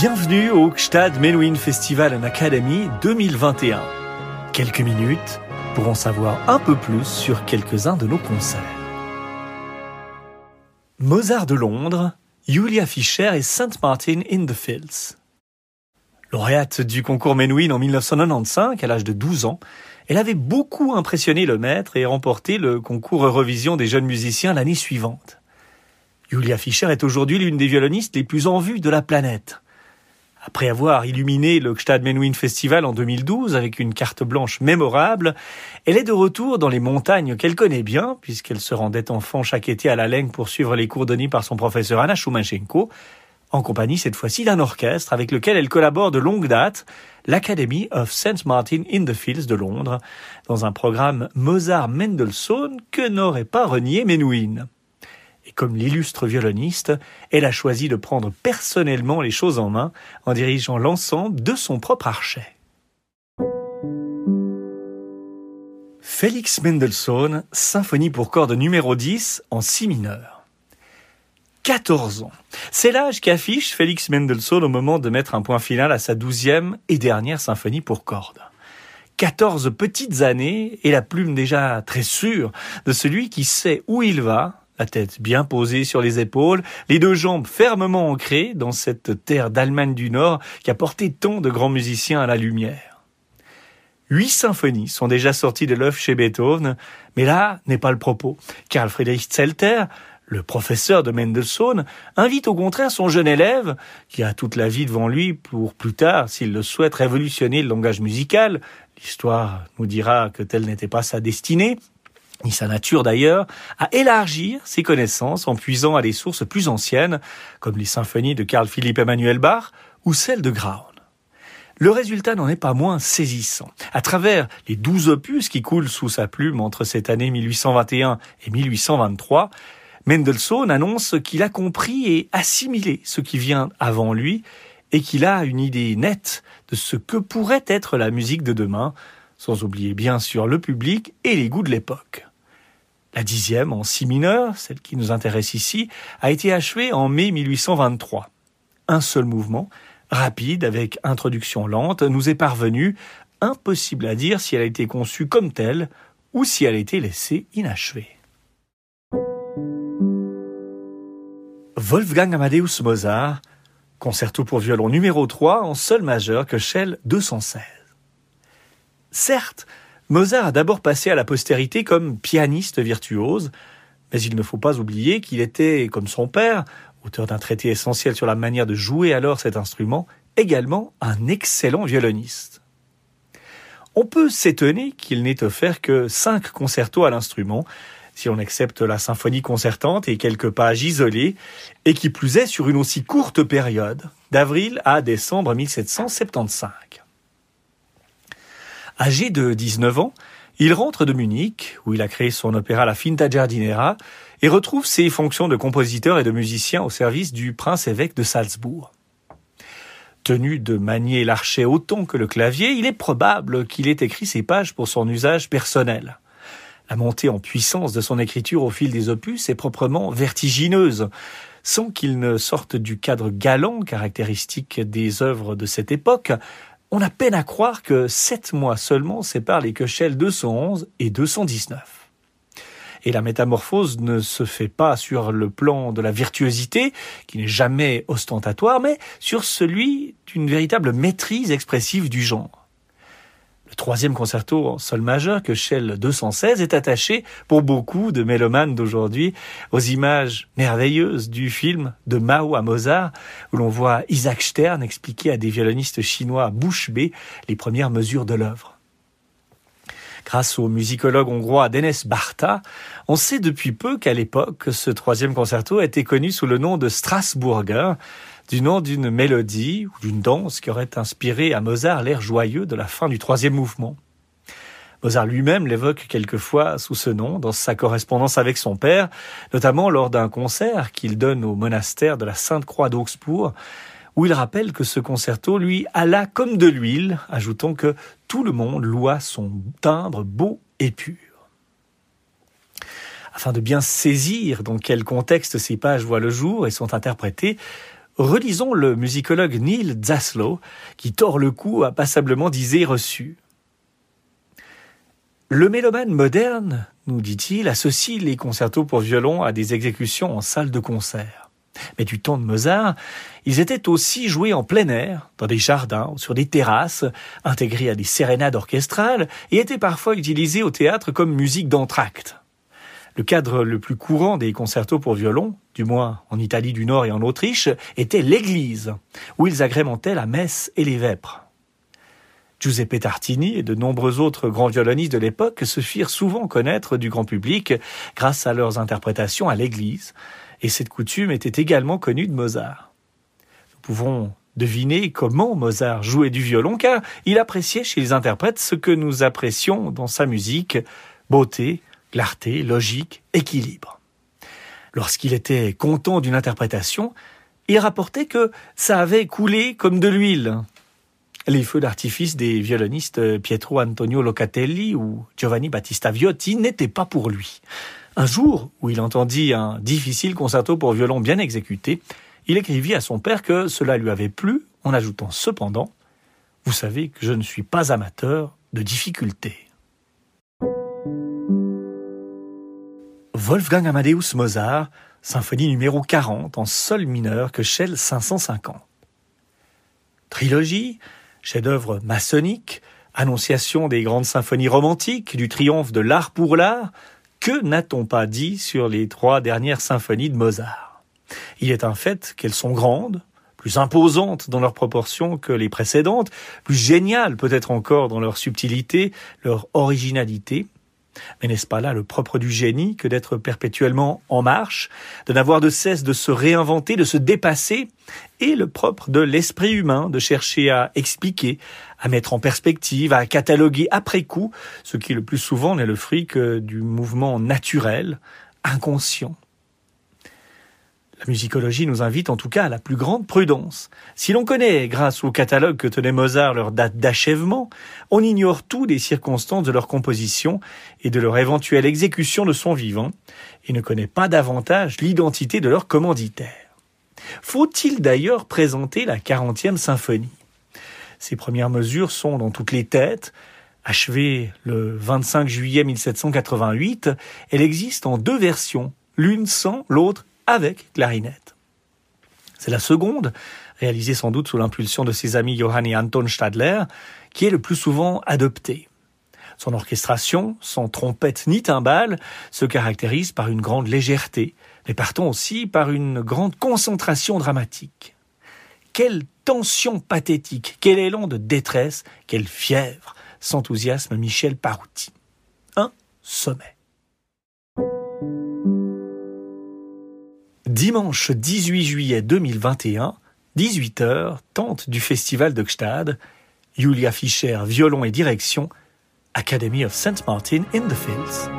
Bienvenue au Gstad Menuhin Festival and Academy 2021. Quelques minutes pour en savoir un peu plus sur quelques-uns de nos concerts. Mozart de Londres, Julia Fischer et St. Martin in the Fields. Lauréate du concours Menuhin en 1995, à l'âge de 12 ans, elle avait beaucoup impressionné le maître et remporté le concours Eurovision des jeunes musiciens l'année suivante. Julia Fischer est aujourd'hui l'une des violonistes les plus en vue de la planète. Après avoir illuminé le Gstad Menuhin Festival en 2012 avec une carte blanche mémorable, elle est de retour dans les montagnes qu'elle connaît bien, puisqu'elle se rendait enfant chaque été à la Laine pour suivre les cours donnés par son professeur Anna Shumanchenko, en compagnie cette fois-ci d'un orchestre avec lequel elle collabore de longue date, l'Academy of St. Martin in the Fields de Londres, dans un programme Mozart-Mendelssohn que n'aurait pas renié Menuhin. Et comme l'illustre violoniste, elle a choisi de prendre personnellement les choses en main en dirigeant l'ensemble de son propre archet. Félix Mendelssohn, symphonie pour cordes numéro 10 en si mineur. 14 ans. C'est l'âge qu'affiche Félix Mendelssohn au moment de mettre un point final à sa douzième et dernière symphonie pour cordes. 14 petites années et la plume déjà très sûre de celui qui sait où il va la tête bien posée sur les épaules, les deux jambes fermement ancrées dans cette terre d'Allemagne du Nord qui a porté tant de grands musiciens à la lumière. Huit symphonies sont déjà sorties de l'œuvre chez Beethoven, mais là n'est pas le propos. Karl Friedrich Zelter, le professeur de Mendelssohn, invite au contraire son jeune élève, qui a toute la vie devant lui pour plus tard, s'il le souhaite, révolutionner le langage musical. L'histoire nous dira que telle n'était pas sa destinée ni sa nature d'ailleurs, à élargir ses connaissances en puisant à des sources plus anciennes, comme les symphonies de Carl Philipp Emanuel Bach ou celles de Graun. Le résultat n'en est pas moins saisissant. À travers les douze opus qui coulent sous sa plume entre cette année 1821 et 1823, Mendelssohn annonce qu'il a compris et assimilé ce qui vient avant lui et qu'il a une idée nette de ce que pourrait être la musique de demain, sans oublier bien sûr le public et les goûts de l'époque. La dixième, en si mineur, celle qui nous intéresse ici, a été achevée en mai 1823. Un seul mouvement, rapide, avec introduction lente, nous est parvenu, impossible à dire si elle a été conçue comme telle ou si elle a été laissée inachevée. Wolfgang Amadeus Mozart, concerto pour violon numéro 3 en sol majeur que Shell 216. Certes, Mozart a d'abord passé à la postérité comme pianiste virtuose, mais il ne faut pas oublier qu'il était, comme son père, auteur d'un traité essentiel sur la manière de jouer alors cet instrument, également un excellent violoniste. On peut s'étonner qu'il n'ait offert que cinq concertos à l'instrument, si on accepte la symphonie concertante et quelques pages isolées, et qui plus est sur une aussi courte période, d'avril à décembre 1775. Âgé de 19 ans, il rentre de Munich, où il a créé son opéra La Finta Giardinera, et retrouve ses fonctions de compositeur et de musicien au service du prince-évêque de Salzbourg. Tenu de manier l'archet autant que le clavier, il est probable qu'il ait écrit ces pages pour son usage personnel. La montée en puissance de son écriture au fil des opus est proprement vertigineuse, sans qu'il ne sorte du cadre galant caractéristique des œuvres de cette époque, on a peine à croire que sept mois seulement séparent les Köchel 211 et 219. Et la métamorphose ne se fait pas sur le plan de la virtuosité, qui n'est jamais ostentatoire, mais sur celui d'une véritable maîtrise expressive du genre. Troisième concerto en sol majeur que Shell 216 est attaché, pour beaucoup de mélomanes d'aujourd'hui, aux images merveilleuses du film de Mao à Mozart, où l'on voit Isaac Stern expliquer à des violonistes chinois bouche bée les premières mesures de l'œuvre. Grâce au musicologue hongrois Denis Barta, on sait depuis peu qu'à l'époque, ce troisième concerto été connu sous le nom de Strasbourger, du nom d'une mélodie ou d'une danse qui aurait inspiré à Mozart l'air joyeux de la fin du troisième mouvement. Mozart lui-même l'évoque quelquefois sous ce nom dans sa correspondance avec son père, notamment lors d'un concert qu'il donne au monastère de la Sainte-Croix d'Augsbourg, où il rappelle que ce concerto lui alla comme de l'huile, ajoutant que tout le monde loua son timbre beau et pur. Afin de bien saisir dans quel contexte ces pages voient le jour et sont interprétées, relisons le musicologue Neil Zaslow, qui tord le cou à passablement d'idées reçues. Le mélomane moderne, nous dit-il, associe les concertos pour violon à des exécutions en salle de concert. Mais du temps de Mozart, ils étaient aussi joués en plein air, dans des jardins, sur des terrasses, intégrés à des sérénades orchestrales, et étaient parfois utilisés au théâtre comme musique d'entracte. Le cadre le plus courant des concertos pour violon, du moins en Italie du Nord et en Autriche, était l'église, où ils agrémentaient la messe et les vêpres. Giuseppe Tartini et de nombreux autres grands violonistes de l'époque se firent souvent connaître du grand public grâce à leurs interprétations à l'église, et cette coutume était également connue de Mozart. Nous pouvons deviner comment Mozart jouait du violon, car il appréciait chez les interprètes ce que nous apprécions dans sa musique, beauté, clarté, logique, équilibre. Lorsqu'il était content d'une interprétation, il rapportait que ça avait coulé comme de l'huile, les feux d'artifice des violonistes Pietro Antonio Locatelli ou Giovanni Battista Viotti n'étaient pas pour lui. Un jour où il entendit un difficile concerto pour violon bien exécuté, il écrivit à son père que cela lui avait plu en ajoutant cependant Vous savez que je ne suis pas amateur de difficultés. Wolfgang Amadeus Mozart, symphonie numéro 40 en sol mineur que Shell 550. Trilogie, chef-d'œuvre maçonnique, annonciation des grandes symphonies romantiques, du triomphe de l'art pour l'art, que n'a-t-on pas dit sur les trois dernières symphonies de Mozart? Il est un fait qu'elles sont grandes, plus imposantes dans leurs proportions que les précédentes, plus géniales peut-être encore dans leur subtilité, leur originalité, mais n'est-ce pas là le propre du génie que d'être perpétuellement en marche, de n'avoir de cesse de se réinventer, de se dépasser, et le propre de l'esprit humain de chercher à expliquer, à mettre en perspective, à cataloguer après coup, ce qui le plus souvent n'est le fruit que du mouvement naturel, inconscient, la musicologie nous invite en tout cas à la plus grande prudence. Si l'on connaît, grâce au catalogue que tenait Mozart, leur date d'achèvement, on ignore tout des circonstances de leur composition et de leur éventuelle exécution de son vivant, et ne connaît pas davantage l'identité de leur commanditaire. Faut-il d'ailleurs présenter la quarantième symphonie? Ces premières mesures sont dans toutes les têtes, Achevée le 25 juillet 1788, elle existe en deux versions, l'une sans, l'autre avec clarinette. C'est la seconde, réalisée sans doute sous l'impulsion de ses amis Johann et Anton Stadler, qui est le plus souvent adoptée. Son orchestration, sans trompette ni timbale, se caractérise par une grande légèreté, mais partons aussi par une grande concentration dramatique. Quelle tension pathétique, quel élan de détresse, quelle fièvre, s'enthousiasme Michel Parouti. Un sommet. Dimanche 18 juillet 2021, 18h, tente du festival de Gstad, Julia Fischer, violon et direction, Academy of St. Martin in the Fields.